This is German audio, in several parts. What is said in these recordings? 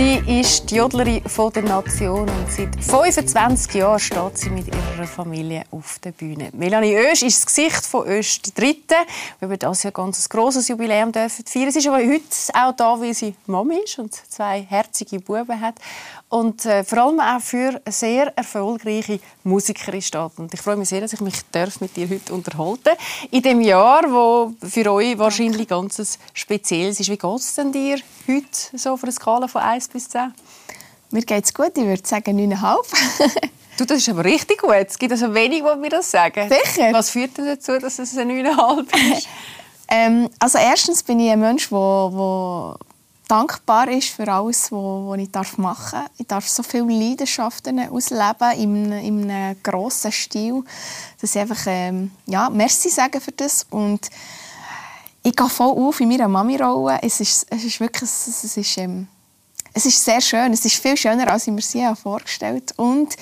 Sie ist die Jodlerin der Nation und seit 25 Jahren steht sie mit ihrer Familie auf der Bühne. Melanie Oesch ist das Gesicht von Oesch Dritte. Wir haben das ja ganz ein grosses Jubiläum dürfen feiern. Sie ist aber heute auch da, weil sie Mami ist und zwei herzige Buben hat und äh, vor allem auch für eine sehr erfolgreiche Musikerin steht. Und ich freue mich sehr, dass ich mich mit dir heute unterhalten darf. In dem Jahr, wo für euch wahrscheinlich ganz speziell ist. Wie geht es denn dir heute so auf einer Skala von 1 bis 10? Mir geht es gut, ich würde sagen 9,5. du, das ist aber richtig gut. Es gibt also wenig, die mir das sagen. Sicher. Was führt denn dazu, dass es ein 9,5 ist? ähm, also erstens bin ich ein Mensch, der dankbar ist für alles, was ich machen darf. Ich darf so viele Leidenschaften ausleben in, in einem grossen Stil, dass ich einfach ähm, ja, Merci sagen für das und ich gehe voll auf in meiner Mami-Rolle. Es ist, es ist wirklich es ist, ähm, es ist sehr schön. Es ist viel schöner, als ich mir sie vorgestellt habe. Und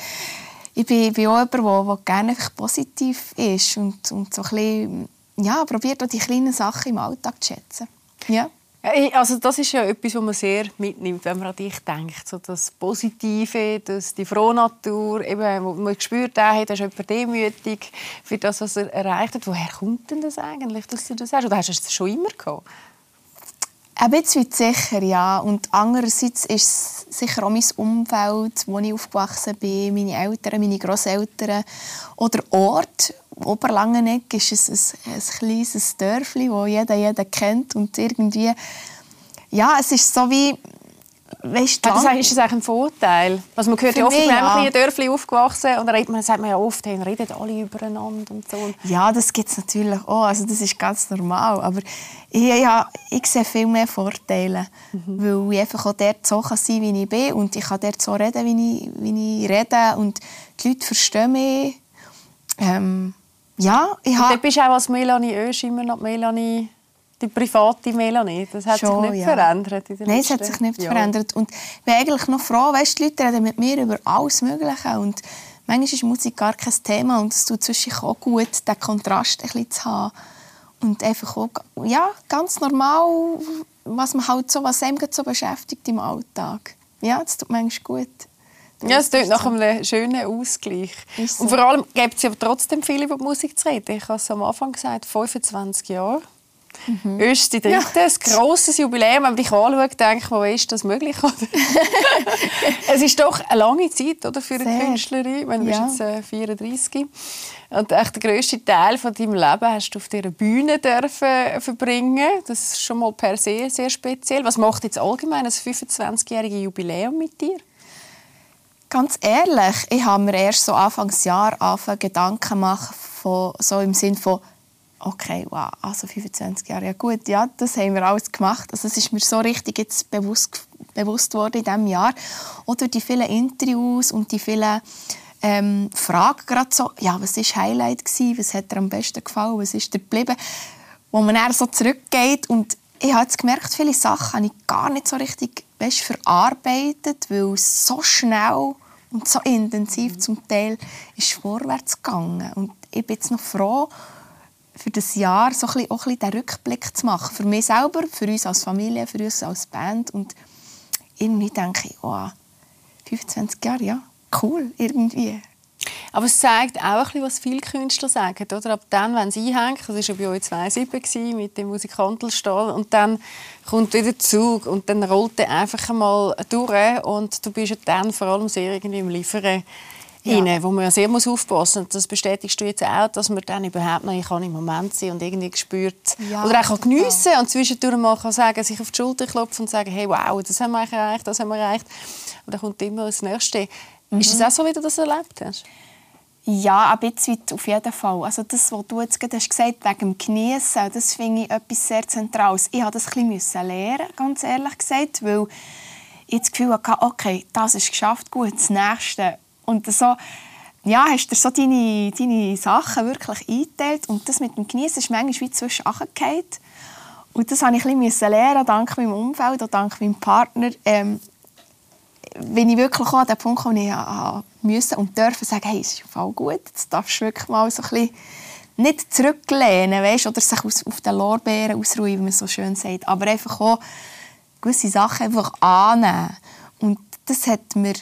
ich bin, bin auch jemand, der, der gerne positiv ist und, und so ein bisschen, ja, probiert auch die kleinen Sachen im Alltag zu schätzen. Ja. Also das ist ja etwas, was man sehr mitnimmt, wenn man an dich denkt. So das Positive, das, die Frohnatur, eben, wo man gespürt hat, dass jemand demütig für das, was er erreicht hat. Woher kommt denn das eigentlich, dass du das hast? Oder hast du es schon immer gehabt? Ein bisschen sicher, ja. Und andererseits ist es sicher auch mein Umfeld, wo ich aufgewachsen bin, meine Eltern, meine Großeltern oder Ort. Oberlangenegg ist es ein, ein kleines Dörfli, das jeder jeden kennt und irgendwie ja, es ist so wie Weißt du, das ist das eigentlich ein Vorteil? Also man hört ja oft, mich, ja. in Dörfli aufgewachsen und dann man, sagt man ja oft, hey, reden alle übereinander und so. Ja, das gibt es natürlich auch. Also das ist ganz normal. Aber ich, ja, ich sehe viel mehr Vorteile, mhm. weil ich einfach auch dort so kann sein wie ich bin und ich kann dort so reden, wie ich, wie ich rede und die Leute verstehen mich. Ähm, ja, ich habe... Du bist auch als Melanie Oesch immer noch Melanie die private Melanie, das hat Schon, sich nicht ja. verändert. In Nein, es hat sich nicht ja. verändert. Und ich bin eigentlich noch froh, weißt, die Leute reden mit mir über alles Mögliche. Und manchmal ist Musik gar kein Thema und es tut zwischen auch gut, den Kontrast ein bisschen zu haben. Und einfach auch, ja, ganz normal, was man halt so, was einem so beschäftigt im Alltag. Ja, das tut manchmal gut. Ja, es klingt nach einem schönen Ausgleich. So. Und vor allem gibt es ja trotzdem viele über die Musik zu reden. Ich habe es am Anfang gesagt, 25 Jahre. Mhm. Ist die dritte, ja. ein grosses Jubiläum. Wenn man dich anschaut, ich, wo ist das möglich? es ist doch eine lange Zeit oder, für eine Sehr. Künstlerin. Wenn du ja. bist jetzt äh, 34 und echt den grössten Teil von deinem Leben hast du auf dieser Bühne dürfen verbringen. Das ist schon mal per se sehr speziell. Was macht jetzt allgemein ein 25-jähriges Jubiläum mit dir? Ganz ehrlich, ich habe mir erst so Anfangsjahr angefangen, Gedanken gemacht, von, so im Sinne von okay, wow, also 25 Jahre, ja gut, ja, das haben wir alles gemacht. Also es ist mir so richtig jetzt bewusst, bewusst worden in diesem Jahr. Oder die vielen Interviews und die vielen ähm, Fragen gerade so, ja, was war Highlight gewesen, was hat dir am besten gefallen, was ist dir geblieben, wo man dann so zurückgeht. Und ich habe jetzt gemerkt, viele Sachen habe ich gar nicht so richtig weißt, verarbeitet, weil es so schnell und so intensiv zum Teil ist vorwärts gegangen. Und ich bin jetzt noch froh für das Jahr so ein bisschen, auch den Rückblick zu machen. Für mich selber, für uns als Familie, für uns als Band. Und irgendwie denke ich, oh, 25 Jahre, ja, cool, irgendwie. Aber es zeigt auch ein bisschen, was viele Künstler sagen. Oder? Ab dann, wenn sie einhängen, das war ja bei euch 2007 mit dem Musikantelstall, und dann kommt wieder der Zug und dann rollt er einfach einmal durch und du bist ja dann vor allem sehr irgendwie im Liefern ja. wo man ja sehr muss aufpassen muss. Das bestätigst du jetzt auch, dass man dann überhaupt noch kann im Moment sein und irgendwie spürt ja, oder auch geniessen ja. und zwischendurch mal kann sagen, sich auf die Schulter klopfen und sagen, hey, wow, das haben wir erreicht, das haben wir erreicht. Und dann kommt immer das Nächste. Mhm. Ist das auch so, wie du das erlebt hast? Ja, ein bisschen auf jeden Fall. Also das, was du jetzt gerade hast gesagt wegen dem Geniessen, das finde ich etwas sehr Zentrales. Ich musste das ein bisschen lernen, ganz ehrlich gesagt, weil ich das Gefühl hatte, okay, das ist geschafft, gut, das Nächste und so, ja, hast du so deine, deine Sachen wirklich eingeteilt. Und das mit dem Genießen ist manchmal wie zwischen Und das musste ich ein bisschen lernen, dank meinem Umfeld und dank meinem Partner. Ähm, wenn ich wirklich an den Punkt komme, ich musste und durfte sagen, hey, es ist voll gut, jetzt darfst du wirklich mal so ein bisschen nicht zurücklehnen, weißt, oder sich auf den Lorbeeren ausruhen, wie man so schön sagt, aber einfach auch gewisse Sachen einfach annehmen Und das hat mir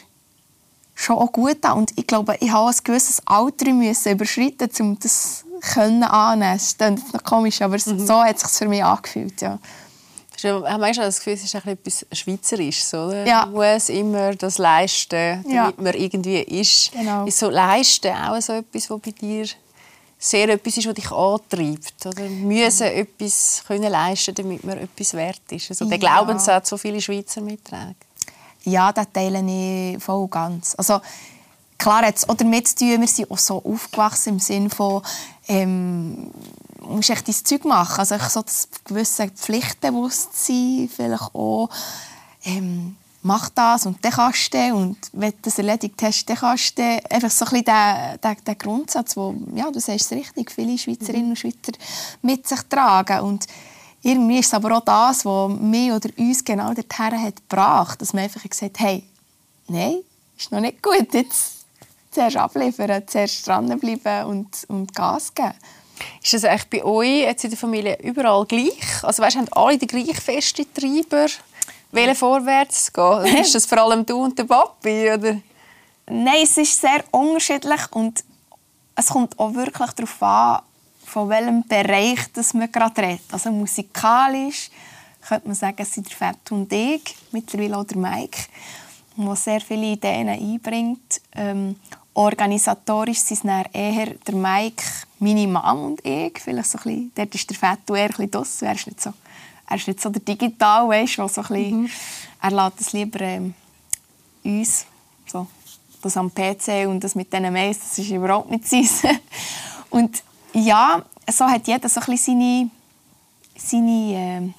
schon auch gut an. Und ich glaube, ich habe ein gewisses Alter müssen überschreiten, um das können annehmen. Das klingt noch komisch, aber mhm. so hat es sich für mich angefühlt, ja. Haben manchmal das Gefühl, es ist etwas Schweizerisches, oder? Ja. Man muss immer das leisten, damit ja. man irgendwie ist. Genau. Ist so leisten auch so etwas, was bei dir sehr etwas ist, was dich antreibt? Oder müssen etwas können leisten, damit man etwas wert ist? Also der ja. Glaubenssatz, so viele Schweizer mittragen. Ja, das teile ich voll und ganz. Also, klar hat es auch damit zu tun, wir sind auch so aufgewachsen im Sinne von, ähm, du musst echt dein Zeug machen. Also so das gewisse Pflichtbewusstsein, vielleicht auch, ähm, mach das und dann kannst du und wenn du das erledigt hast, dann kannst du einfach so ein bisschen der, der, der Grundsatz, wo, ja, du sagst es richtig, viele Schweizerinnen und Schweizer mit sich tragen. Und irgendwie ist es aber auch das, was mich oder uns genau dorthin hat gebracht, dass man einfach gesagt hat, hey, nein, ist noch nicht gut, jetzt zuerst abliefern, zuerst dranbleiben und, und Gas geben. Ist das eigentlich bei euch jetzt in der Familie überall gleich? Also weißt, haben alle die gleich feste Treiber, wollen vorwärts gehen? ist das vor allem du und der Papi, oder? Nein, es ist sehr unterschiedlich und es kommt auch wirklich darauf an, von welchem Bereich das man gerade redet. Also musikalisch könnte man sagen, es sind der Fett und ich, mittlerweile auch der Mike, der sehr viele Ideen einbringt. Ähm, organisatorisch sind es eher der Mike, meine Mom und ich. Vielleicht so ein bisschen, dort ist der Fett eher ein bisschen. Er ist nicht so, er ist nicht so der Digital, weißt, so ein bisschen, mhm. er lässt es lieber ähm, uns, so, das am PC und das mit diesen Mails, das ist überhaupt nicht sein. und ja, so hat jeder so ein bisschen seine, seine,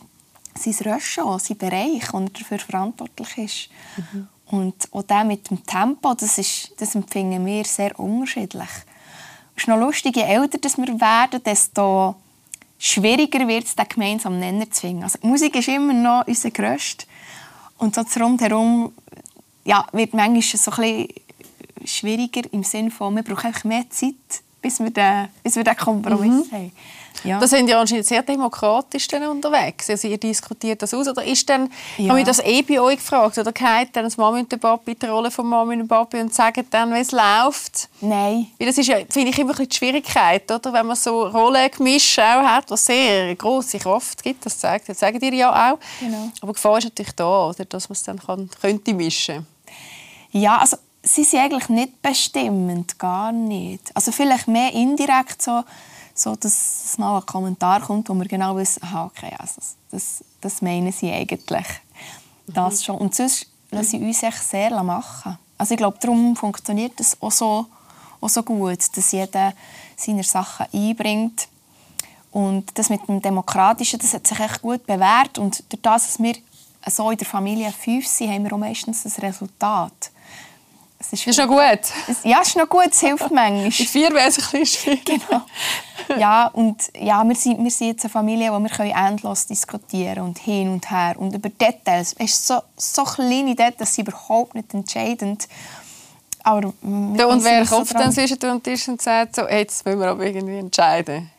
äh, sein Röschon, seinen Bereich, und er dafür verantwortlich ist. Mhm. Und auch der mit dem Tempo, das, ist, das empfinden wir sehr unterschiedlich. Es ist noch lustig, je älter wir werden, desto schwieriger wird es, den gemeinsamen Nenner zu finden. Also, Musik ist immer noch unser Grösster. Und so Rundherum ja, wird manchmal so ein bisschen schwieriger im Sinne von, wir brauchen einfach mehr Zeit, bis wir den, bis wir den Kompromiss mhm. haben. Ja. Da sind ja anscheinend sehr demokratisch unterwegs. Also ihr diskutiert das aus. Oder ist dann, ja. habe ich das eh bei euch gefragt, oder geht dann das Mami und der Papi die Rolle von Mami und Papi und sagen dann, wie es läuft? Nein. Weil das ist ja, finde ich, immer die Schwierigkeit, oder? wenn man so Rollengemische auch hat, was sehr große Kraft gibt, das zeigt, das sagen ihr ja auch. Genau. Aber die Gefahr ist natürlich da, oder? dass man es dann kann, könnte mischen Ja, also sie sind eigentlich nicht bestimmend, gar nicht. Also vielleicht mehr indirekt so, so dass es mal ein Kommentar kommt, wo man genau weiß, aha, okay, also das, das meinen sie eigentlich. Das mhm. schon. Und sonst lassen sie uns echt sehr machen. Also ich glaube, darum funktioniert es auch so, auch so gut, dass jeder seine Sachen einbringt. Und das mit dem Demokratischen, das hat sich echt gut bewährt. Und durch das, dass wir so in der Familie fünf sind, haben wir auch meistens das Resultat. Es ist, ist noch gut. Es, ja, es ist noch gut, es hilft manchmal. In vier wäre es ein bisschen schwierig. Genau. Ja, und ja, wir, sind, wir sind jetzt eine Familie, wo wir endlos diskutieren und hin und her und über Details. Es ist so, so kleine Details, sind überhaupt nicht entscheidend. Aber ja, und wer kommt so dann zwischen und Tisch und sagt, so, jetzt müssen wir aber irgendwie entscheiden?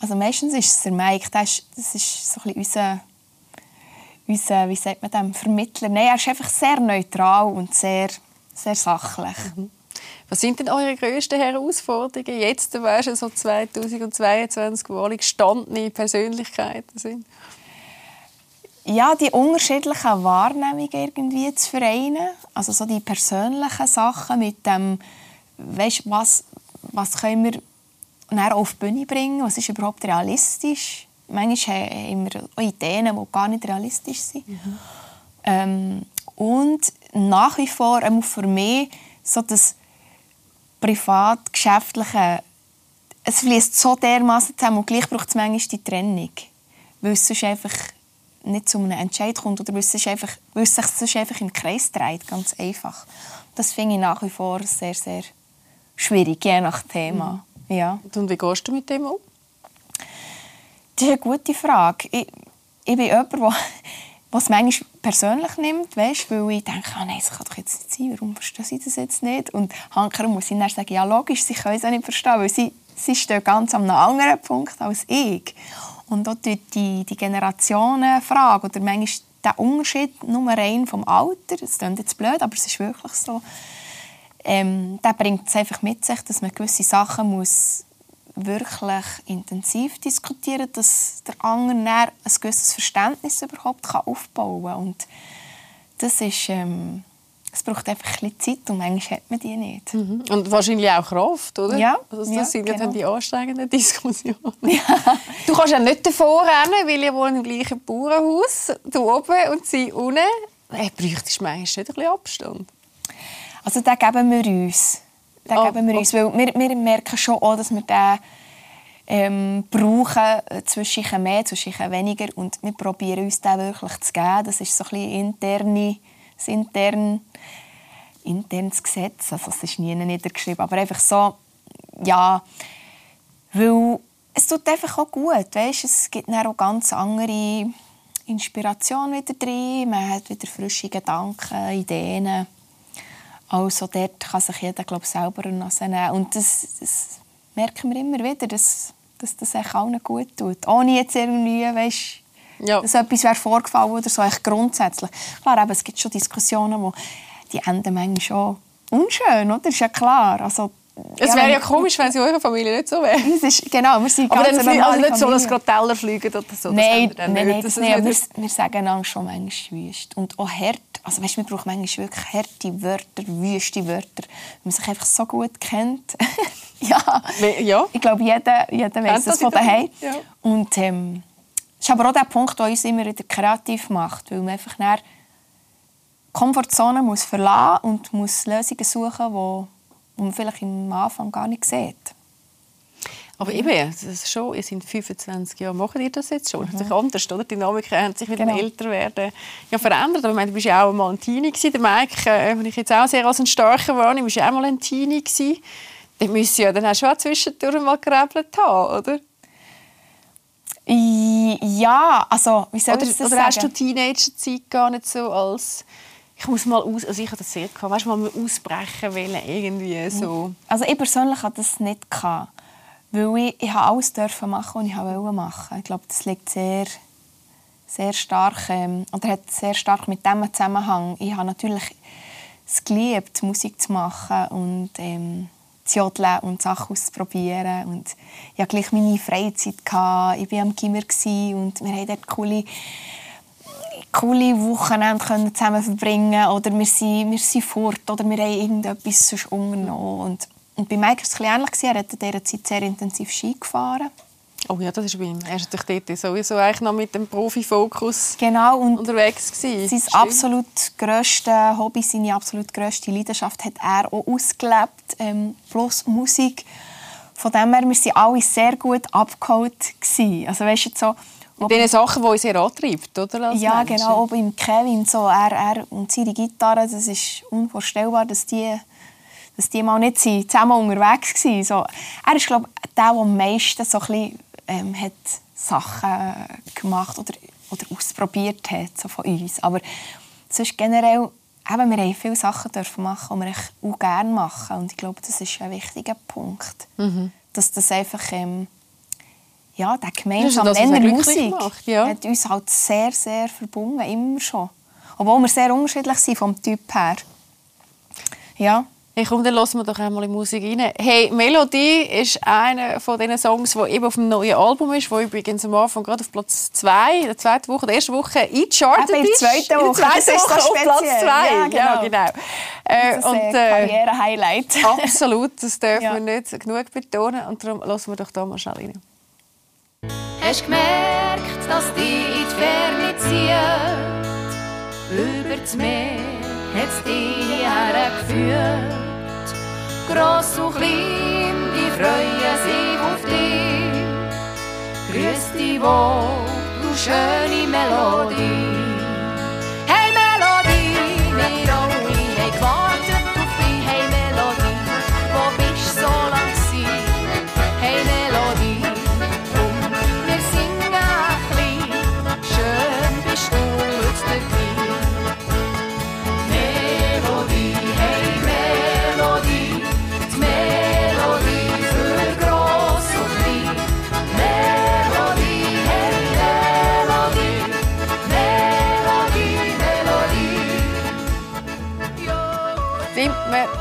Also meistens ist es der Mike, das ist, das ist so ein bisschen unser, unser, wie sagt man dem, Vermittler. Nein, er ist einfach sehr neutral und sehr sehr sachlich. Mhm. Was sind denn eure grössten Herausforderungen jetzt, weißt du, so 2022, wo alle gestandene Persönlichkeiten sind? Ja, die unterschiedlichen Wahrnehmungen irgendwie zu vereinen. Also so die persönlichen Sachen mit dem, weißt, was, was können wir näher auf die Bühne bringen, was ist überhaupt realistisch. Manchmal haben wir Ideen, die gar nicht realistisch sind. Mhm. Ähm, und nach wie vor, auch für mich, so das privat-geschäftliche, es fließt so dermaßen zusammen und gleich braucht es manchmal die Trennung. Weil es sonst einfach nicht zu einem Entscheid kommt oder weil es, einfach, weil es sich sonst einfach im Kreis dreht, ganz einfach. Das finde ich nach wie vor sehr, sehr schwierig, je nach Thema. Mhm. Ja. Und wie gehst du mit dem um? Das ist eine gute Frage. Ich, ich bin jemand, der was manchmal persönlich nimmt, weißt, weil ich denke, oh nein, das kann doch jetzt nicht sein, warum verstehen sie das jetzt nicht? Und Hanker muss ich dann sagen, ja logisch, sie können es auch nicht verstehen, weil sie, sie stehen ganz an einem anderen Punkt als ich. Und auch die, die Generationenfrage oder manchmal der Unterschied nur rein vom Alter, das klingt jetzt blöd, aber es ist wirklich so, ähm, der bringt es einfach mit sich, dass man gewisse Sachen muss wirklich intensiv diskutieren dass der andere ein gewisses Verständnis überhaupt kann aufbauen kann. Und das ist... Ähm, es braucht einfach ein bisschen Zeit und manchmal hat man die nicht. Mhm. Und wahrscheinlich auch Kraft, oder? Ja. Also das ja, sind genau. dann die anstrengenden Diskussionen. Ja. Du kannst ja nicht davor rennen, weil ihr wohnt im gleichen Bauernhaus, du oben und sie unten. Hey, bräuchtest du manchmal nicht ein bisschen Abstand? Also den geben wir uns. Den Oh, geben wir uns, weil wir, wir merken schon auch, dass wir den ähm, brauchen, äh, zwischen mehr, zwischen weniger und wir probieren uns den wirklich zu geben. Das ist so ein bisschen interne, das intern, internes Gesetz, also es ist nie niedergeschrieben, aber einfach so, ja, weil es tut einfach auch gut, weißt? es gibt dann auch ganz andere Inspiration wieder drin, man hat wieder frische Gedanken, Ideen. Also dort kann sich jeder glaub, selber eine Nase nehmen. Und das, das merken wir immer wieder, dass, dass das echt allen gut tut. Ohne jetzt irgendwie, weißt, Ja. dass etwas wäre vorgefallen oder so, echt grundsätzlich. Klar, eben, es gibt schon Diskussionen, wo die enden manchmal schon unschön, oder? ist ja klar. Also, Es wäre ja komisch, wenn es in eurer Familie nicht so wäre. Ist, genau, wir sind Aber ganz dann also nicht so, dass gerade Teller fliegen oder so. Nein, das nein, nein, das nicht. Wir, wir sagen einander schon manchmal wüst. Und auch hart. Also weißt, wir brauchen manchmal wirklich harte Wörter, wüste Wörter. Wenn man sich einfach so gut kennt. ja. Ja. Ich glaube, jeder, jeder weiß das von daheim. Familie, Und ähm, das ist aber auch der Punkt, der uns immer wieder kreativ macht. Weil man einfach dann die Komfortzone muss verlassen und muss Lösungen suchen, wo, wo man vielleicht am Anfang gar nicht sieht. Aber eben, das ist schon, ihr seid 25 Jahre, macht ihr das jetzt schon? Das ist anders, oder? Die Dynamiken haben sich mit Genau. dem Älterwerden ja, verändert. Aber ich meine, du bist ja auch mal ein Teenie gewesen. Der Mike, äh, den ich jetzt auch sehr als ein starker wahrnehme, bist ja auch mal ein Teenie gewesen. Dann müsst ihr ja dann auch schon zwischendurch mal gerebelt haben, oder? Ja, also, wie soll Oder, ich das oder hast du sagen? Teenager-Zeit gar nicht so als... Ich muss mal aus... Also ich hatte das sehr gehabt. Weißt du, mal ausbrechen wollen, irgendwie so... Also ich persönlich hatte das nicht. Gehabt, weil ich, ich alles dürfen machen, was ich wollte machen. Ich glaube, das liegt sehr, sehr stark... Ähm, oder hat sehr stark mit dem Zusammenhang. Ich habe natürlich es geliebt, Musik zu machen und ähm, zu jodeln und Sachen auszuprobieren. Und ich hatte gleich meine Freizeit. Gehabt. Ich war am Gimmer und wir haben dort coole coole Wochenende können zusammen verbringen oder wir sind, wir sind fort oder wir haben irgendetwas sonst unternommen. Und, und bei Mike war es ähnlich. gewesen. Er hat in dieser Zeit sehr intensiv Ski gefahren. Oh ja, das ist bei ihm. Er ist natürlich dort sowieso eigentlich noch mit dem Profifokus Genau, und unterwegs gewesen. sein Stimmt. absolut grösste Hobby, seine absolut grösste Leidenschaft hat er auch ausgelebt, ähm, plus Musik. Von dem her, wir waren alle sehr gut abgeholt. gewesen. Also weißt du, so, Mit den Sachen, die uns sehr antreibt, oder? Als Ja, Menschen. genau. Auch beim Kevin, so, er, er und seine Gitarre, das ist unvorstellbar, dass die, dass die mal nicht sind, zusammen unterwegs waren. So, er ist, glaube ich, der, der am meisten so ein bisschen, ähm, hat Sachen gemacht oder, oder ausprobiert hat so von uns. Aber sonst generell, eben, wir haben viele Sachen dürfen machen, die wir auch gerne machen. Und ich glaube, das ist ein wichtiger Punkt. Mhm. Dass das einfach... Ähm, ja, der gemeinsame was Nenner er Musik macht, ja. hat uns halt sehr, sehr verbunden, immer schon. Obwohl wir sehr unterschiedlich sind vom Typ her. Ja, Hey, komm, dann hören wir doch einmal in die Musik rein. Hey, Melodie ist einer von diesen Songs, der eben auf dem neuen Album ist, der übrigens am Anfang gerade auf Platz 2, der zweiten Woche, der ersten Woche eingechartet Eben in der ist. zweiten Woche. Das ist so auf Platz 2. speziell. Ja, Ja, genau. genau. Äh, das ist und, ein äh, Karriere-Highlight. absolut, das dürfen Ja. wir nicht genug betonen. Und darum hören wir doch da mal schnell rein. Hast gemerkt, dass die in die Ferne zieht? Über das Meer hat's dich hergeführt. Gross und klein, die freuen sich auf dich. Grüß dich wohl, du schöne Melodie.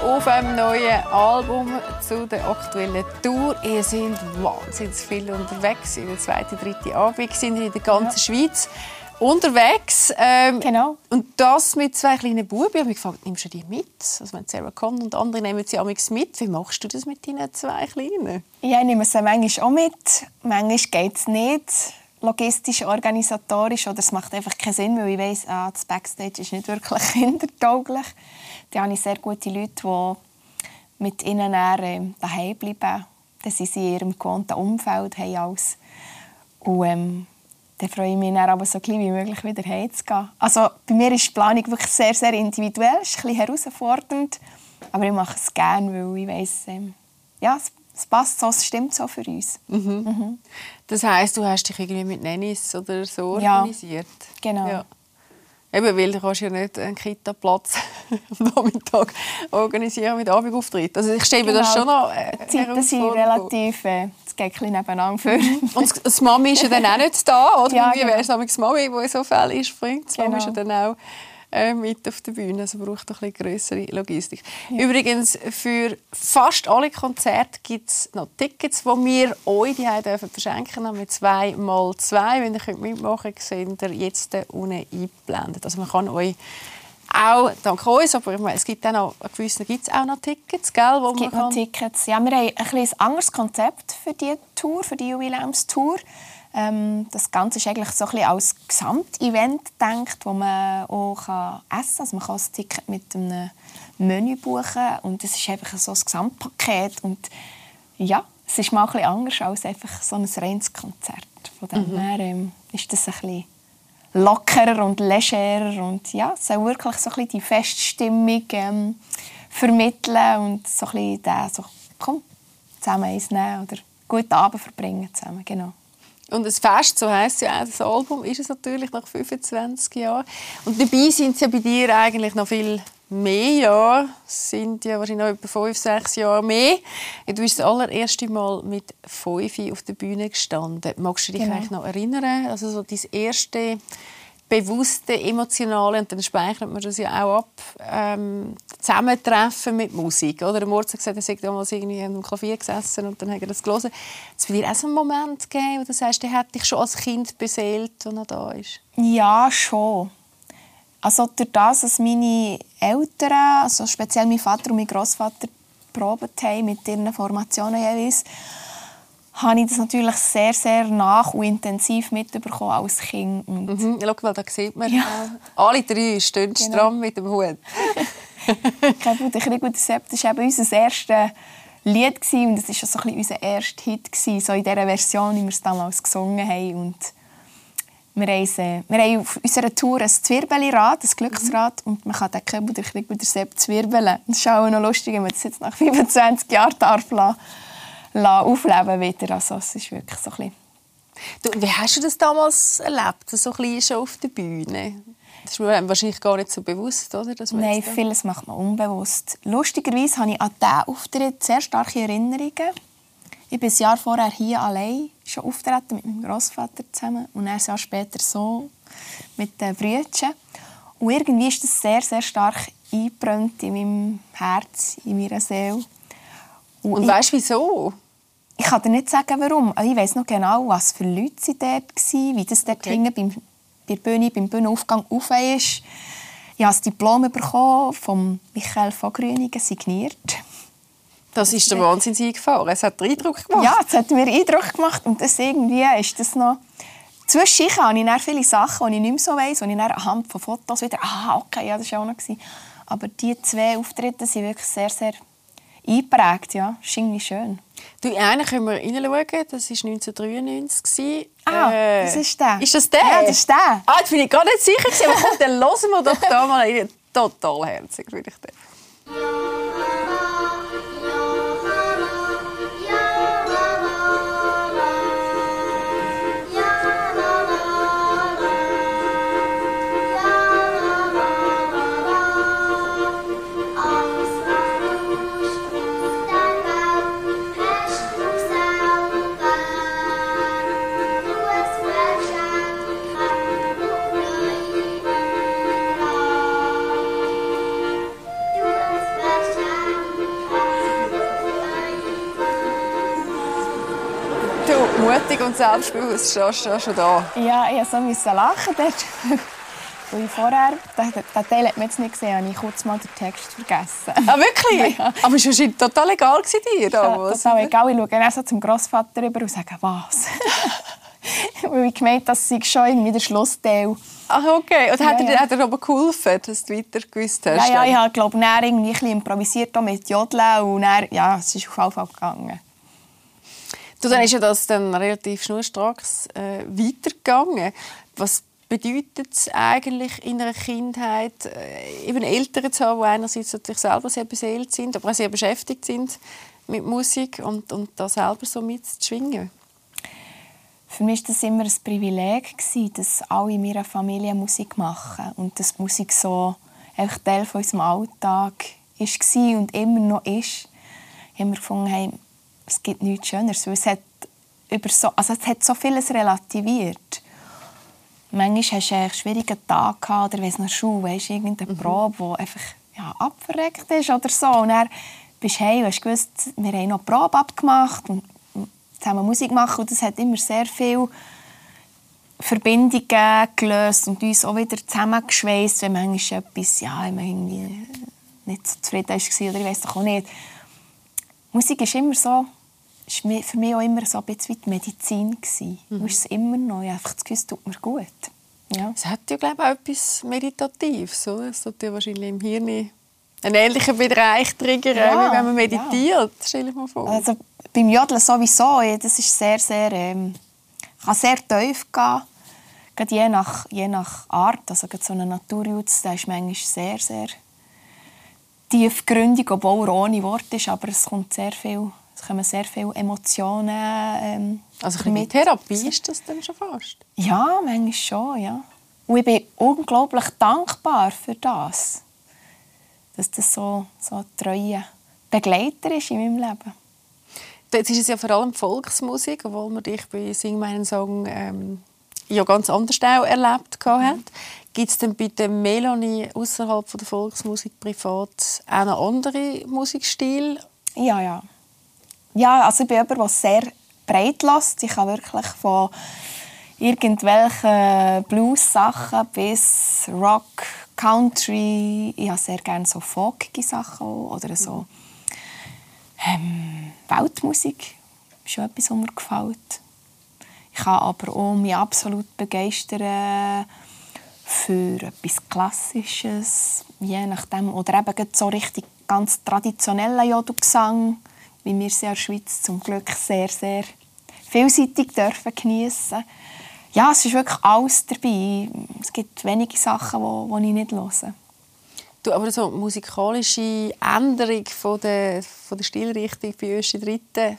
Auf einem neuen Album zu der aktuellen Tour. Ihr seid wahnsinnig viel unterwegs. In der zweiten, dritten Abend sind in der ganzen ja. Schweiz unterwegs. Ähm, genau. Und das mit zwei kleinen Buben. Ich habe mich gefragt, nimmst du die mit? Also wenn Sarah Connor und andere nehmen sie amigs mit. Wie machst du das mit deinen zwei Kleinen? Ja, ich nehme sie manchmal auch mit. Manchmal geht es nicht logistisch, organisatorisch oder es macht einfach keinen Sinn, weil ich weiss, ah, das Backstage ist nicht wirklich kindertauglich. Da habe ich sehr gute Leute, die mit ihnen äh, daheim bleiben. Dann sind sie in ihrem gewohnten Umfeld, haben alles. Und ähm, dann freue ich mich dann aber so gleich wie möglich wieder heimzugehen. Also bei mir ist die Planung wirklich sehr, sehr individuell, es ist ein bisschen herausfordernd, aber ich mache es gerne, weil ich weiss, ähm, ja, es, es, passt so, es stimmt so für uns. Mhm. Mhm. Das heisst, du hast dich irgendwie mit Nennis oder so organisiert? Ja, genau. Ja. Eben, weil du kannst ja nicht einen Kita-Platz am Nachmittag organisieren mit Abendauftritt. Also ich stelle mir genau. das schon noch äh, Die Zeiten sind relativ... Äh, geht ein nebeneinander für. Und das Mami ist ja dann auch nicht da, oder? Ja, Wie wäre es genau. das Mami, die so viel ist, bringt? Das genau. Mami ist ja dann auch äh, mit auf der Bühne. Also braucht ein bisschen größere Logistik. Ja. Übrigens, für fast alle Konzerte gibt es noch Tickets, die wir euch die dürfen verschenken dürfen. Mit zwei mal zwei. Wenn ihr mitmachen könnt, seht ihr jetzt unten eingeblendet. Also man kann euch auch dank uns, aber ich meine, es gibt auch noch, gewissen gibt es auch noch Tickets, gell, wo es gibt noch Tickets. Ja, wir haben ein, ein anderes Konzept für diese Tour, für die Jubiläumstour. Ähm, das Ganze ist eigentlich so ein bisschen als Gesamtevent gedacht, wo man auch kann essen kann. Also man kann das Ticket mit einem Menü buchen und es ist einfach so ein Gesamtpaket. Und ja, es ist mal ein bisschen anders als einfach so ein reines Konzert. Von dem mhm. her ähm, ist das ein bisschen lockerer und legerer und ja, es soll wirklich so ein bisschen die Feststimmung ähm, vermitteln und so ein bisschen den, so, komm, zusammen eins nehmen oder guten Abend verbringen zusammen, genau. Und das Fest, so heisst ja auch das Album, ist es natürlich nach 25 Jahren. Und dabei sind es ja bei dir eigentlich noch viel mehr Jahre. Es sind ja wahrscheinlich noch etwa fünf, sechs Jahre mehr. Du bist das allererste Mal mit fünf auf der Bühne gestanden. Magst du dich genau. eigentlich noch erinnern? Also so dein erste bewusste, emotionale, und dann speichert man das ja auch ab, ähm, Zusammentreffen mit Musik. Oder? Der hat gesagt, er sei damals irgendwie am Klavier gesessen und dann hat er das gelesen. Es wird dir auch so einen Moment gegeben, wo du sagst, der hat dich schon als Kind beseelt, als er da ist? Ja, schon. Also durch das, dass meine Eltern, also speziell mein Vater und mein Großvater, probiert haben mit ihren Formationen jeweils, habe ich das natürlich sehr, sehr nach und intensiv mitbekommen als Kind. Und mhm. Schau mal, da sieht man, ja. alle drei stehen genau. stramm mit dem Hut. Kein Bruder, Krieg und Sept war eben unser erstes Lied und es war so ein unser erster Hit, so in dieser Version, wie wir es damals gesungen haben. Und wir, haben, wir haben auf unserer Tour ein Zwirbelrad, ein Glücksrad, mhm. und man kann den Köbel durch und Sept zwirbeln. Das ist auch noch lustig, wenn man das jetzt nach 25 Jahren darf lassen aufleben wieder. Also es ist wirklich so ein du, Wie hast du das damals erlebt, so ein schon auf der Bühne? Das ist mir wahrscheinlich gar nicht so bewusst, oder? Nein, vieles macht man unbewusst. Lustigerweise habe ich an diesen Auftritt sehr starke Erinnerungen. Ich bin ein Jahr vorher hier allein schon auftreten mit meinem Großvater zusammen und ein Jahr später so mit den Brüdern. Und irgendwie ist das sehr, sehr stark eingebrannt in meinem Herz, in meiner Seele. Und, und weißt du wieso? Ich kann dir nicht sagen, warum. Ich weiß noch genau, was für Leute sie dort waren, wie das dort okay. hinten beim, bei der Bühne, beim Bühnenaufgang auf ist. Ich habe das Diplom bekommen von Michael von Grüningen, signiert. Das ist der Wahnsinn eingefahren. Es hat Eindruck gemacht. Ja, es hat mir Eindruck gemacht. Und das irgendwie ist das noch... Zwischen habe ich dann viele Sachen, die ich nicht mehr so weiss, die ich dann anhand von Fotos wieder... Ah, okay, ja, das war auch noch. Aber die zwei Auftritte sind wirklich sehr, sehr eingeprägt. Ja, das ist irgendwie schön. Du, einen können wir reinschauen. Das war 1993. Ah, äh, das ist der. Ist das der? Ja, das ist der. Ah, jetzt bin ich gar nicht sicher. Aber komm, dann hören wir doch da mal rein. Total herzig, würde ich sagen. Selbstbewusst stehst du schon da. Ja, ich musste so lachen dort. Weil ich vorher, den, den Teil hat man jetzt nicht gesehen, habe ich kurz mal den Text vergessen. Ah, wirklich? Ja. Aber es war total egal dir Ja, damals. total egal. Ich schaue dann so zum Grossvater rüber und sage, was? Weil ich gemeint das sei schon irgendwie der Schlussteil. Ach, okay. Und hat, Ja, er, ja. hat er aber geholfen, dass du weiter gewusst hast? Ja, ja, ich habe glaube dann irgendwie ein bisschen improvisiert mit Jodeln und dann, ja, es ist auf jeden Fall gegangen. Du, dann ist ja das dann relativ schnurstracks äh, weitergegangen. Was bedeutet es eigentlich in einer Kindheit, äh, eben Eltern zu haben, die einerseits natürlich selber sehr beseelt sind, aber auch sehr beschäftigt sind mit Musik und, und da selber so mitzuschwingen? Für mich war das immer ein Privileg, dass alle in meiner Familie Musik machen und dass Musik so einfach Teil von unserem Alltag war und immer noch ist. Ich habe mir gefunden, hey, es gibt nichts Schöneres, weil es hat, über so, also es hat so vieles relativiert. Manchmal hast du einen schwierigen Tag gehabt, oder weiss noch Schule, weißt, irgendeine Probe, die einfach ja, abverreckt ist oder so. Und dann bist du heim und hast gewusst, wir haben noch Probe abgemacht und zusammen Musik machen. Und das hat immer sehr viel Verbindungen gelöst und uns auch wieder zusammengeschweißt, wenn manchmal etwas, ja, wenn irgendwie nicht so zufrieden war oder ich weiß doch auch nicht. Musik ist immer so, ist mi- für mich auch immer so ein bisschen wie die Medizin. Mhm. ist es immer noch, einfach das Gefühl, es tut mir gut. Ja. Es hat ja, glaube ich, auch etwas Meditatives. Oder? Es tut ja wahrscheinlich im Hirn einen ähnlichen Bereich triggern, Ja, wie wenn man meditiert, stelle ich mir vor. Also beim Jodeln sowieso, ja, das ist sehr, sehr, ähm, kann sehr tief gehen. Gerade je nach, je nach Art, also gerade so ein Naturjutz, der ist manchmal sehr, sehr tiefgründig, obwohl er ohne Wort ist, aber es kommt sehr viel, kommen sehr viele Emotionen ähm, also ein mit. Therapie ist das dann schon fast. Ja, manchmal schon, ja. Und ich bin unglaublich dankbar für das, dass das so, so ein treuer Begleiter ist in meinem Leben. Jetzt ist es ja vor allem Volksmusik, obwohl man dich bei «Sing meinen Song» ähm, ja ganz anders auch erlebt hat. Gibt es denn bei der Melanie außerhalb der Volksmusik privat auch noch andere Musikstil? Ja, ja. Ja, also ich bin jemand, der sehr breit lässt. Ich kann wirklich von irgendwelchen Blues-Sachen bis Rock, Country. Ich habe sehr gerne so folkige Sachen oder so ähm, Weltmusik. ist schon etwas, was mir gefällt. Ich kann aber auch mich absolut begeistern für etwas Klassisches, je nachdem. Oder eben so richtig ganz traditionellen Jodelgesang, wie wir ja in der Schweiz zum Glück sehr, sehr vielseitig dürfen geniessen. Ja, es ist wirklich alles dabei. Es gibt wenige Sachen, die, die ich nicht höre. Du, aber so musikalische Änderung von der, von der Stilrichtung bei uns in Dritten,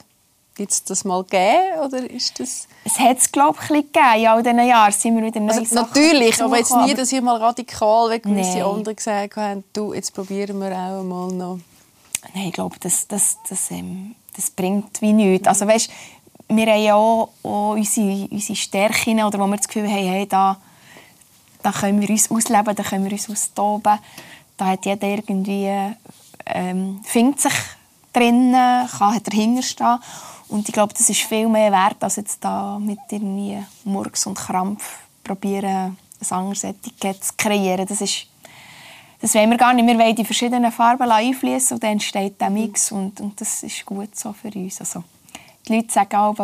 gibt es das mal gegeben? Oder ist das... Es hat es, glaube ich, ein gegeben. In all diesen Jahren sind wir wieder neue Also, Sachen natürlich, aber jetzt nie, dass ihr mal radikal, wie gewisse Nein. andere gesagt haben, du, jetzt probieren wir auch mal noch. Nein, ich glaube, das, das, das, ähm, das bringt wie nichts. Also, weißt, wir haben ja auch, auch unsere, unsere Stärken, oder wo wir das Gefühl haben, hey, da, da können wir uns ausleben, da können wir uns austoben. Da hat jeder irgendwie, ähm, findet sich drinnen, kann dahinter stehen. Und ich glaube, das ist viel mehr wert, als jetzt da mit irgendwie Murks und Krampf probieren, ein anderes Etikett zu kreieren. Das ist das wollen wir gar nicht. Wir wollen die verschiedenen Farben einfließen und dann entsteht der Mix und, und das ist gut so für uns. Also, die Leute sagen auch,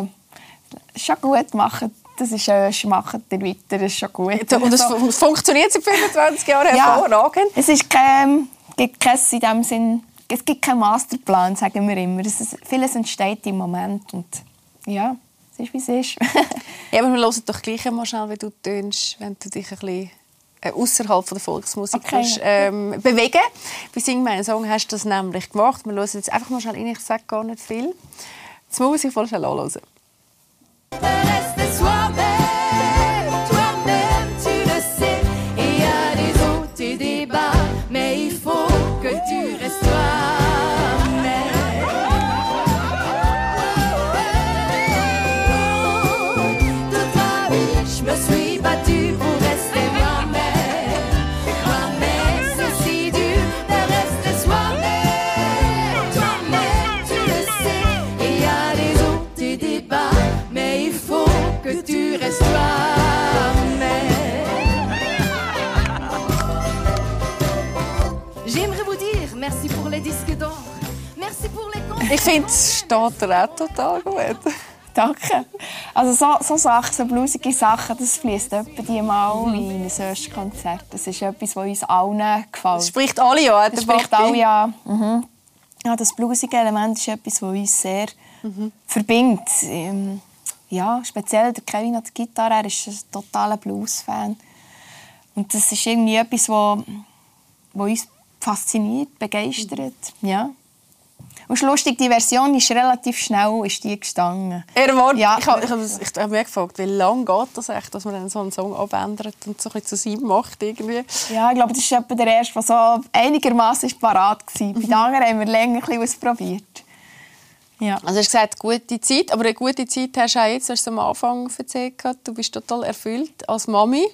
schon gut, machen, das ist äh, machen ihr weiter, das ist schon gut. Und es Also, fun- funktioniert seit 25 Jahren Ja. hervorragend. es ist kein, gibt kein, in dem Sinn, es gibt keinen Masterplan, sagen wir immer. Es ist, vieles entsteht im Moment und ja, es ist, wie es ist. Ja, aber wir hören doch gleich einmal schnell, wie du tönst, wenn du dich ein bisschen außerhalb der Volksmusik Okay, ja. ähm, bewegen. Bei «Sing meinen Song» hast du das nämlich gemacht. Wir hören jetzt einfach mal schnell rein, ich sage gar nicht viel. Jetzt muss ich voll schnell anhören. Mais il faut que tu restes toi-même. Ich finde, es steht dir auch total gut. Danke. Also so, so Sachen, so blusige Sachen, das fließt etwa die mal in ein erstes Konzert. Das ist etwas, was uns allen gefällt. Das spricht alle an. Das spricht alle an. Mhm. Ja, das blusige Element ist etwas, das uns sehr mhm. verbindet. Ähm, ja, speziell der Kevin hat die Gitarre, er ist ein totaler Blues-Fan. Und das ist irgendwie etwas, was, was uns fasziniert, begeistert. Mhm. Ja. Und lustig, die Version ist relativ schnell ist die gestanden. Erwartet. Ja. Ich habe ich hab, ich hab mich gefragt, wie lange geht das echt, dass man dann so einen Song abändert und so ein zu ihm macht irgendwie? Ja, ich glaube, das ist etwa der erste, der so einigermaßen parat war. Mhm. Bei den anderen haben wir länger ein ausprobiert. Ja. Also du hast gesagt, gute Zeit, aber eine gute Zeit hast du auch jetzt, hast du am Anfang erzählt, du bist total erfüllt als Mami.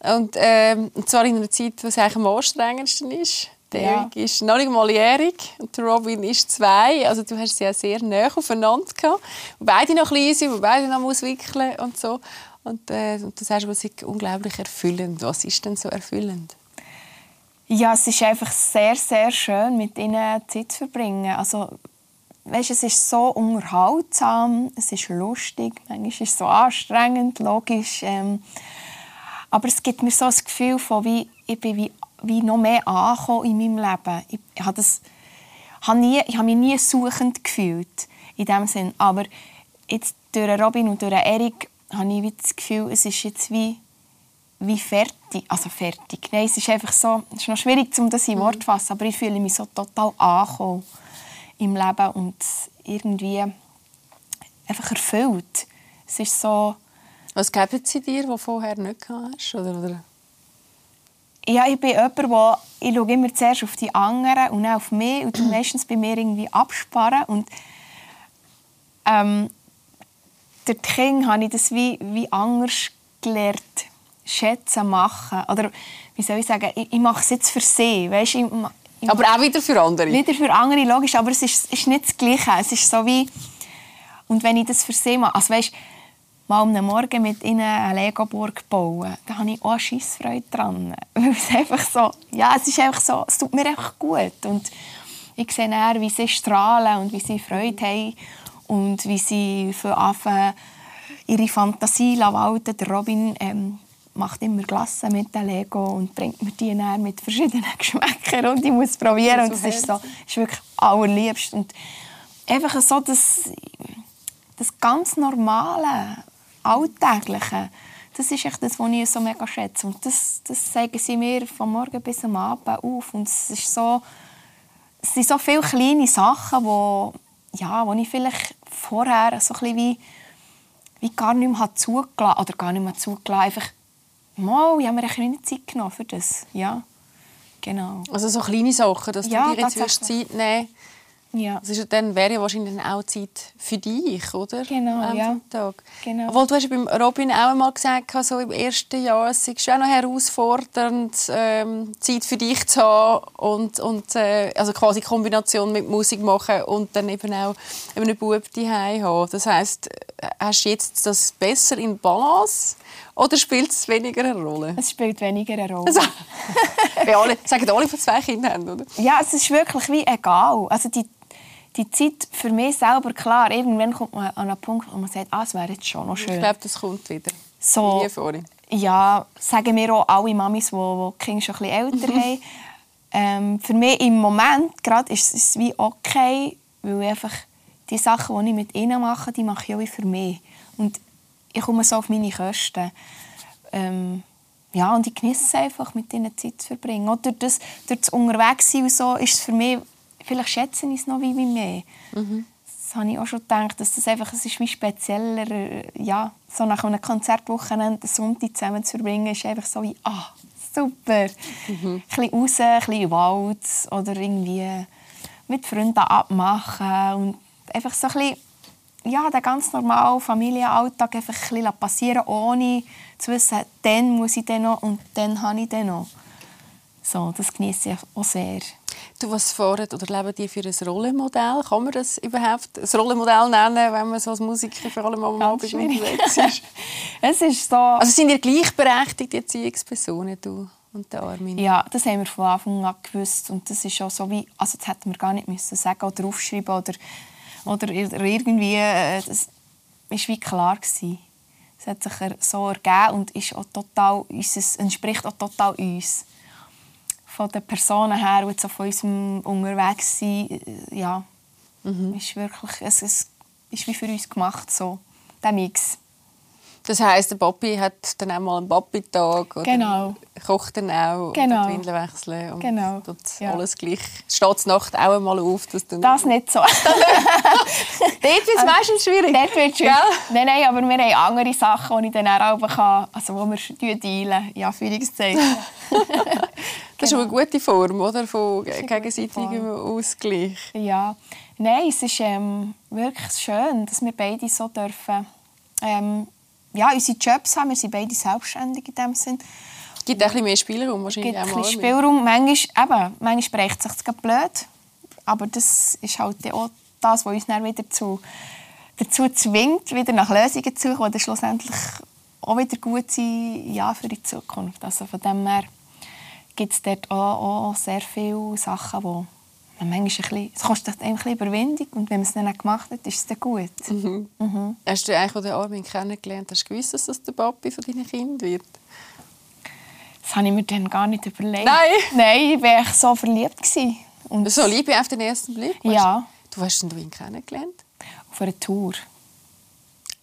Und, ähm, und zwar in einer Zeit, es eigentlich am anstrengendsten ist. Der ja. Ist noch nicht mal jährig und der Robin ist zwei. Also du hast sie ja sehr nah aufeinander gehabt. Wo beide noch klein sind, wo beide noch auswickeln und so. Und, äh, und das hast du unglaublich erfüllend. Was ist denn so erfüllend? Ja, es ist einfach sehr, sehr schön, mit ihnen Zeit zu verbringen. Also, weißt, es ist so unterhaltsam, es ist lustig, manchmal ist es so anstrengend, logisch. Ähm, aber es gibt mir so ein Gefühl von, wie, ich bin wie wie noch mehr angekommen in meinem Leben. Ich, ich habe, das, habe, nie, ich habe mich nie suchend gefühlt, in dem Sinn. Aber jetzt durch Robin und durch Erik habe ich das Gefühl, es ist jetzt wie, wie fertig. Also fertig. Nein, es ist einfach so, es ist noch schwierig, um das in Wort zu fassen, aber ich fühle mich so total angekommen im Leben und irgendwie einfach erfüllt. Es ist so... Was geben sie dir, du vorher nicht hast? Oder, oder? Ja, ich bin jemand, der ich schaue immer zuerst auf die anderen und dann auf mich und meistens bei mir irgendwie absparen und ähm, der King habe ich das wie, wie anders gelernt schätzen machen oder wie soll ich sagen ich, ich mache es jetzt für sie weißt, ich, ich aber auch wieder für andere. Wieder für andere logisch aber es ist, ist nicht das Gleiche. Es ist so wie und wenn ich das für sie mache also weißt, mal am Morgen mit ihnen eine Lego-Burg bauen, da habe ich auch Scheissfreude dran. Weil es einfach so, ja, es ist einfach so, es tut mir einfach gut. Und ich sehe dann, wie sie strahlen und wie sie Freude haben und wie sie für anfangen, ihre Fantasie walten. Der Robin ähm, macht immer Glasse mit dem Lego und bringt mir die dann mit verschiedenen Geschmäckern und ich muss probieren. Das und das ist, so, ist wirklich allerliebst. Und einfach so das, das ganz Normale, Alltägliche, das ist echt das, was ich so mega schätze. Und das, das zeigen sie mir von morgen bis am Abend auf. Und es, ist so, es sind so viele kleine Sachen, wo, ja, wo ich vielleicht vorher so ein wie, wie gar nicht mehr zugelassen oder gar nicht mehr zugelassen einfach mal, ich habe mir eine kleine Zeit genommen für das. Ja, genau. Also so kleine Sachen, dass ja, du dir jetzt Zeit nehmen ja. Das ist dann wäre ja wahrscheinlich auch Zeit für dich, oder? Genau, ja. Tag. Genau. Obwohl, du hast beim Robin auch einmal gesagt, so im ersten Jahr, es ist auch noch herausfordernd, ähm, Zeit für dich zu haben und, und äh, also quasi Kombination mit Musik machen und dann eben auch einen Bub daheim haben. Das heisst, hast du jetzt das besser in Balance oder spielt es weniger eine Rolle? Es spielt weniger eine Rolle. Also, alle, sagen alle, die zwei Kinder haben, oder? Ja, es ist wirklich wie egal. Also die die Zeit für mich selber klar. Irgendwann kommt man an einen Punkt, wo man sagt, ah, es wäre jetzt schon noch schön. Ich glaube, das kommt wieder. So, Wie vorhin. Ja, sagen mir auch alle Mamis, die, die Kinder schon ein bisschen älter haben. Ähm, für mich im Moment gerade ist es wie okay, weil ich einfach die Sachen, die ich mit ihnen mache, die mache ich auch für mich. Und ich komme so auf meine Kosten. Ähm, ja, und ich genieße es einfach, mit ihnen Zeit zu verbringen. Oder durch das, durch das Unterwegssein so ist es für mich vielleicht schätzen ich es noch wie mehr. Mhm. Das habe ich auch schon gedacht, dass das einfach es ist wie spezieller, äh, ja, so nach einem Konzertwochenende Sonntag zusammen zu verbringen, ist einfach so wie, ah, super. Mhm. Ein bisschen raus, ein bisschen Wald oder irgendwie mit Freunden abmachen und einfach so ein bisschen, ja, den ganz normalen Familienalltag einfach ein bisschen passieren, ohne zu wissen, dann muss ich den noch und dann habe ich den noch. So, das genieße ich auch sehr. Du, was fahren oder leben die für ein Rollenmodell? Kann man das überhaupt ein Rollenmodell nennen, wenn man so als Musiker vor allem am Abend unterwegs ist? es ist so... Also sind ihr gleichberechtigte Erziehungspersonen, du und der Armin? Ja, das haben wir von Anfang an gewusst. Und das ist auch so wie, also das hätten wir gar nicht müssen sagen oder aufschreiben oder, oder irgendwie, äh, das ist wie klar gewesen. Es hat sich so ergeben und ist auch total, unseres, entspricht auch total uns. Von den Personen her, die so von unserem unterwegs sind, äh, ja, mhm. ist wirklich, es, es ist wie für uns gemacht, so, der Mix. Das heisst, der Papi hat dann auch mal einen Papi-Tag oder genau. kocht dann auch genau. und Windeln wechseln und genau. tut ja. alles gleich. Steht Nacht auch einmal auf? Dass dann das nicht so. dort wird es meistens schwierig. Dort wird schwierig. Nein, nein, aber wir haben andere Sachen, die ich dann auch kann, also wo wir dealen, ja, Führungszeichen. das ist eine genau. gute Form, oder? Von gegenseitigem Ausgleich. Ja. Nein, es ist ähm, wirklich schön, dass wir beide so dürfen ähm, ja, unsere Jobs haben. Wir sind beide selbstständig in dem Sinn. Es gibt ein bisschen mehr Spielraum wahrscheinlich gibt ein bisschen Spielraum. Manchmal, eben, manchmal spricht es sich blöd. Aber das ist halt auch das, was uns dann wieder zu, dazu zwingt, wieder nach Lösungen zu suchen, die schlussendlich auch wieder gut sind ja, für die Zukunft. Also von dem her gibt es dort auch, auch sehr viele Sachen, die manchmal ein bisschen, es kostet ein bisschen Überwindung und wenn man es dann nicht gemacht hat, ist es dann gut. Mhm. Mhm. Hast du eigentlich, als du Armin kennengelernt hast, gewusst, dass das der Papi von deinen Kindern wird? Das habe ich mir dann gar nicht überlegt. Nein? Nein, ich war so verliebt. Und so Liebe auf den ersten Blick? Ja. Du hast ihn kennengelernt? Auf einer Tour.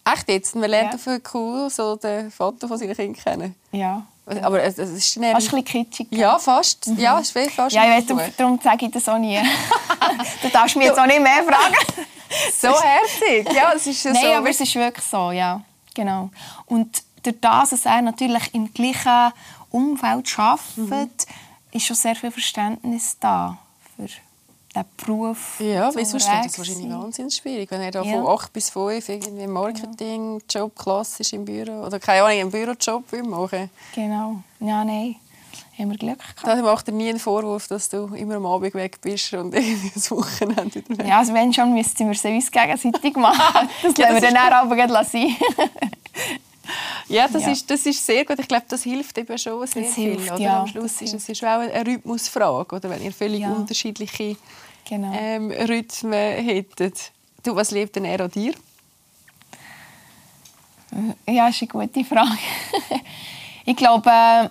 Echt jetzt? Man lernt ja. auf einer Tour so den Vater von seinen Kindern kennen? Ja. Aber es, ist schnell... Fast ein bisschen kitschig. Ja, fast. Mhm. Ja, es fast ja, ich weiß, darum sage ich das auch nie. du darfst mich jetzt auch nicht mehr fragen. so herzig. Ja, es ist ja Nein, so. aber es ist wirklich so, ja. Genau. Und durch das, dass er natürlich im gleichen Umfeld arbeitet, mhm. ist schon sehr viel Verständnis da den Beruf. Ja, wieso ist das wahrscheinlich wahnsinnig schwierig, wenn er da ja. von 8 bis 5 irgendwie Marketing-Job klassisch im Büro oder keine Ahnung, einen Bürojob machen Genau. Ja, nein. Haben wir Glück gehabt. Da macht er nie einen Vorwurf, dass du immer am Abend weg bist und irgendwie das Wochenende wieder weg. Ja, also wenn schon, müssten wir es uns gegenseitig machen. Das ja, lassen wir dann auch aber sein. Ja, das, ja. Ist, das ist sehr gut. Ich glaube, das hilft eben schon sehr das viel. Hilft, ja, Am Schluss ist es ist auch eine Rhythmusfrage, oder? wenn ihr völlig ja. unterschiedliche genau. ähm, Rhythmen hättet. Du, was lebt denn er an dir? Ja, das ist eine gute Frage. ich glaube, äh,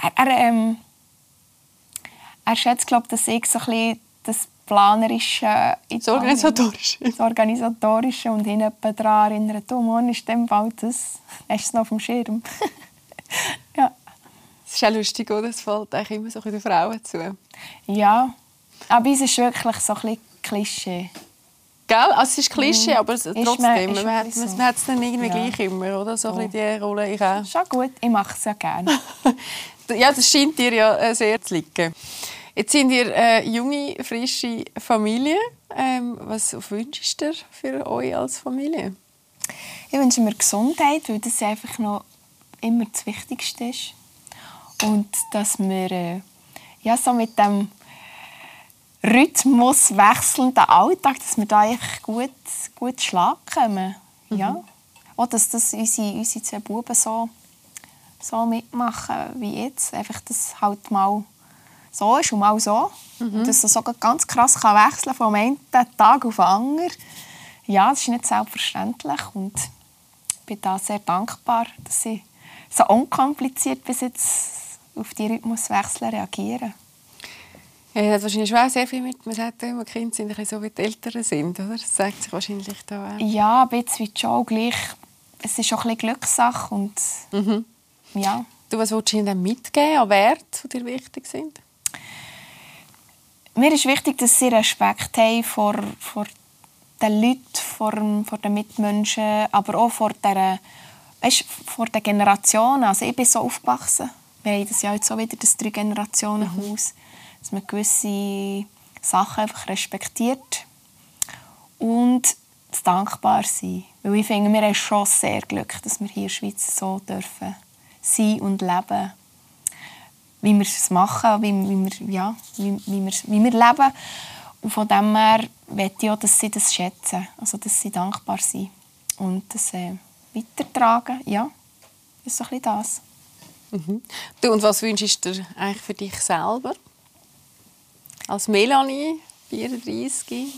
er, er, ähm, er schätzt, glaube dass ich so ein bisschen das Planerische, das Organisatorische. Das Organisatorische und ihn daran erinnern, du, morgen ist dem Fall das. Hast du es noch auf dem Schirm? ja. Es ist auch lustig, oder? Es fällt eigentlich immer so den Frauen zu. Ja, aber es ist wirklich so ein bisschen Klischee. Gell? Also es ist Klischee, mhm. aber trotzdem, man, man, hat, so. man hat es dann irgendwie ja. gleich immer, oder? So oh. ein die Rolle ich auch. Schon gut, ich mache es ja gerne. ja, das scheint dir ja äh, sehr zu liegen. Jetzt sind ihr eine junge, frische Familie. Ähm, was wünschst du für euch als Familie? Ich wünsche mir Gesundheit, weil das einfach noch immer das Wichtigste ist. Und dass wir äh, ja, so mit dem Rhythmus wechselnden Alltag, dass wir da einfach gut, gut Schlag kommen. Mhm. Ja. Auch, dass das unsere, unsere zwei Buben so, so mitmachen wie jetzt. Einfach, dass halt mal so ist und mal so. Mhm. Dass es so ganz krass kann wechseln vom einen Tag auf den anderen. Ja, das ist nicht selbstverständlich und ich bin da sehr dankbar, dass sie so unkompliziert bis jetzt auf die Rhythmuswechsel reagieren. Ja, das hat wahrscheinlich auch sehr viel mit, man sagt immer, Kinder sind ein so, wie die Eltern sind, oder? Das sagt sich wahrscheinlich da auch. Ja, ein bisschen schon gleich. Es ist auch ein bisschen Glückssache und mhm. ja. Du, was willst du ihnen mitgeben an Werte, die dir wichtig sind? Mir ist wichtig, dass sie Respekt haben vor, vor den Leuten, vor, vor den Mitmenschen, aber auch vor, der, weißt, vor den Generationen. Also ich bin so aufgewachsen. Wir haben das ja jetzt auch wieder das Drei-Generationen-Haus. Mhm dass man gewisse Sachen einfach respektiert und dankbar sein. Weil ich finde, wir haben schon sehr Glück, dass wir hier in der Schweiz so dürfen sein und leben, wie wir es machen, wie, wie, wir, ja, wie, wie, wir, wie wir leben. Und von dem her möchte ich auch, dass sie das schätzen, also dass sie dankbar sind und das äh, weitertragen. Ja, das ist so ein bisschen das. Mhm. Du, und was wünschst du dir eigentlich für dich selber? Als Melanie, 34,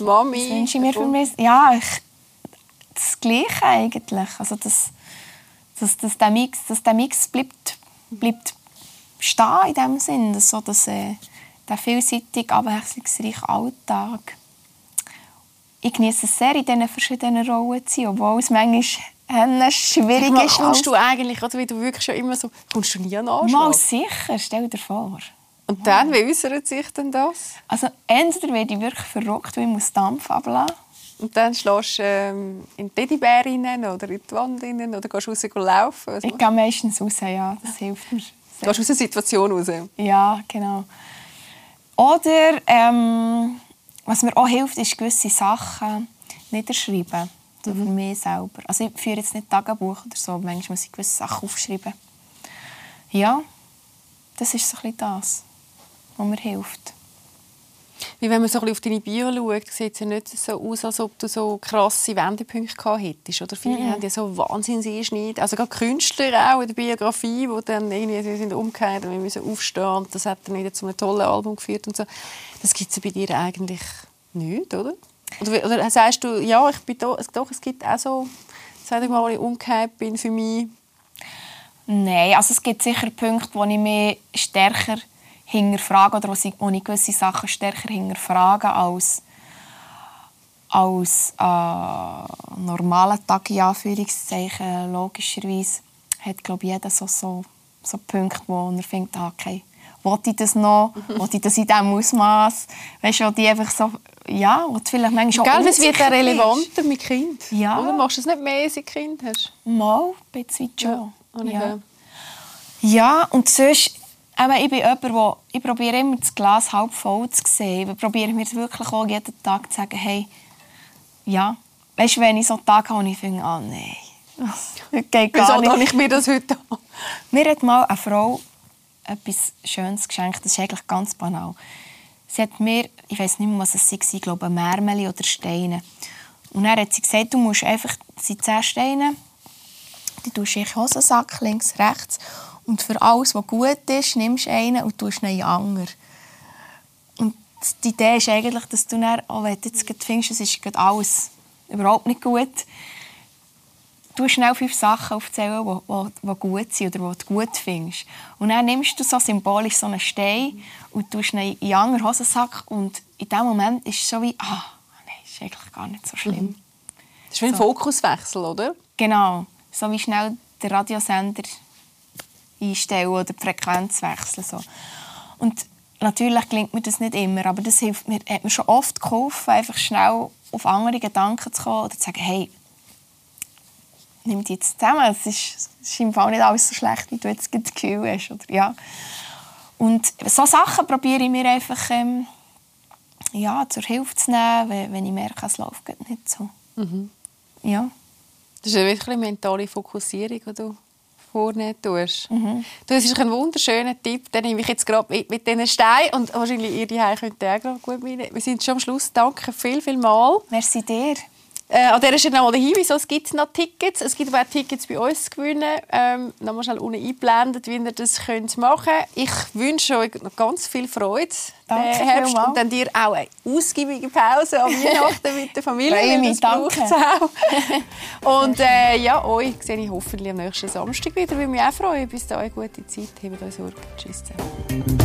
Mami? Was wünsche ich mir für mich? Ja, ich, das Gleiche eigentlich. Also das, dass, dass, der Mix, dass der Mix bleibt, bleibt stehen in dem Sinn. Dass so, dass, äh, der vielseitige, abwechslungsreiche Alltag. Ich genieße es sehr, in diesen verschiedenen Rollen zu sein, obwohl es manchmal schwierig Mal, ist. kommst du eigentlich, oder wie du wirklich schon immer so, kommst du nie an Mal Anschlag? sicher, stell dir vor. Und dann, wie äußert sich denn das? Also entweder werde ich wirklich verrückt, weil ich muss Dampf ablassen Und dann schlägst du ähm, in die Teddybär rein oder in die Wand rein oder gehst raus laufen? Was Ich gehe meistens raus, ja. Das hilft mir. Sehr. Gehst du aus der Situation raus? Ja, genau. Oder ähm, was mir auch hilft, ist gewisse Sachen niederschreiben. So für mich selber. Also ich führe jetzt nicht Tagebuch oder so, manchmal muss ich gewisse Sachen aufschreiben. Ja, das ist so ein bisschen das, was mir hilft. Wie wenn man so ein bisschen auf deine Bio schaut, sieht es ja nicht so aus, als ob du so krasse Wendepunkte gehabt hättest. Oder viele Mhm. haben ja so wahnsinns Einschnitt. Also gerade Künstler auch in der Biografie, die dann irgendwie sie sind umgekehrt und wir müssen aufstehen und das hat dann wieder zu einem tollen Album geführt und so. Das gibt es bei dir eigentlich nicht, oder? Oder, oder sagst du, ja, ich bin es- doch, es gibt auch so, sag ich mal, wo ich umgekehrt bin für mich. Nein, also es gibt sicher Punkte, wo ich mich stärker hinterfrage oder wo ich, wo ich gewisse Sachen stärker hinterfrage als als äh, normalen Tag in Anführungszeichen logischerweise hat glaube ich jeder so, so, so Punkte, wo er findet, ah, okay, wollte ich das noch, wollte ich das in diesem Ausmaß, weißt du, die einfach so, ja, wo vielleicht manchmal auch Gell, es wird relevanter mit Kind. Ja. Oder machst du es nicht mehr, seit du Kind hast? Mal, ein bisschen schon. ja. gehört. Ja, und sonst, eben, ich bin jemand, der, ich probiere immer das Glas halb voll zu sehen. Ich probiere mir wirklich auch jeden Tag zu sagen, hey, ja, weißt du, wenn ich so einen Tag habe, wo ich finde, ah nein, das geht Wieso gar habe nicht. ich mir das heute an? Mir hat mal eine Frau etwas Schönes geschenkt, das ist eigentlich ganz banal. Sie hat mir, ich weiß nicht mehr, was es war, ich glaube, Märmeli oder Steine. Und dann hat sie gesagt, du musst einfach, es sind zehn Steine, die tust du in den Hosensack, links, rechts. Und für alles, was gut ist, nimmst du einen und tust ihn in den anderen. Und die Idee ist eigentlich, dass du dann, auch wenn du jetzt findest, es ist alles überhaupt nicht gut, du schnell fünf Sachen aufzählen, die, gut sind oder die du gut findest. Und dann nimmst du so symbolisch so einen Stein und tust ihn in den anderen Hosensack und in dem Moment ist es so wie, ah, nein, ist eigentlich gar nicht so schlimm. Das ist wie ein Fokuswechsel, oder? Genau, so wie schnell den Radiosender einstellen oder die Frequenz wechseln. So. Und natürlich gelingt mir das nicht immer, aber das hilft mir, hat mir schon oft geholfen, einfach schnell auf andere Gedanken zu kommen oder zu sagen, hey, nimm die jetzt zusammen, es ist, es ist im Fall nicht alles so schlecht, wie du jetzt das Gefühl hast. Oder, ja. Und so Sachen probiere ich mir einfach ähm, ja, zur Hilfe zu nehmen, wenn, wenn ich merke, es läuft nicht so. Ja. Das ist ja wirklich eine mentale Fokussierung, die du vornehmen tust. Du, das ist ein wunderschöner Tipp, den nehme ich jetzt gerade mit, mit diesen Steinen und wahrscheinlich ihr die könnt ihr auch gut mitnehmen. Wir sind schon am Schluss. Danke viel, viel mal. Merci dir. Äh, an dieser Stelle nochmal der Hinweis, es gibt noch Tickets. Es gibt aber auch Tickets bei uns zu gewinnen. Ähm, nochmal schnell unten eingeblendet, wie ihr das könnt machen könnt. Ich wünsche euch noch ganz viel Freude Danke den Herbst vielmals. und dann dir auch eine ausgiebige Pause an Weihnachten mit der Familie. Freue mich, danke. auch. Und äh, ja, euch sehe ich hoffentlich am nächsten Samstag wieder. Würde mich auch freuen. Bis dahin, gute Zeit. Habt euch Sorge. Tschüss zusammen.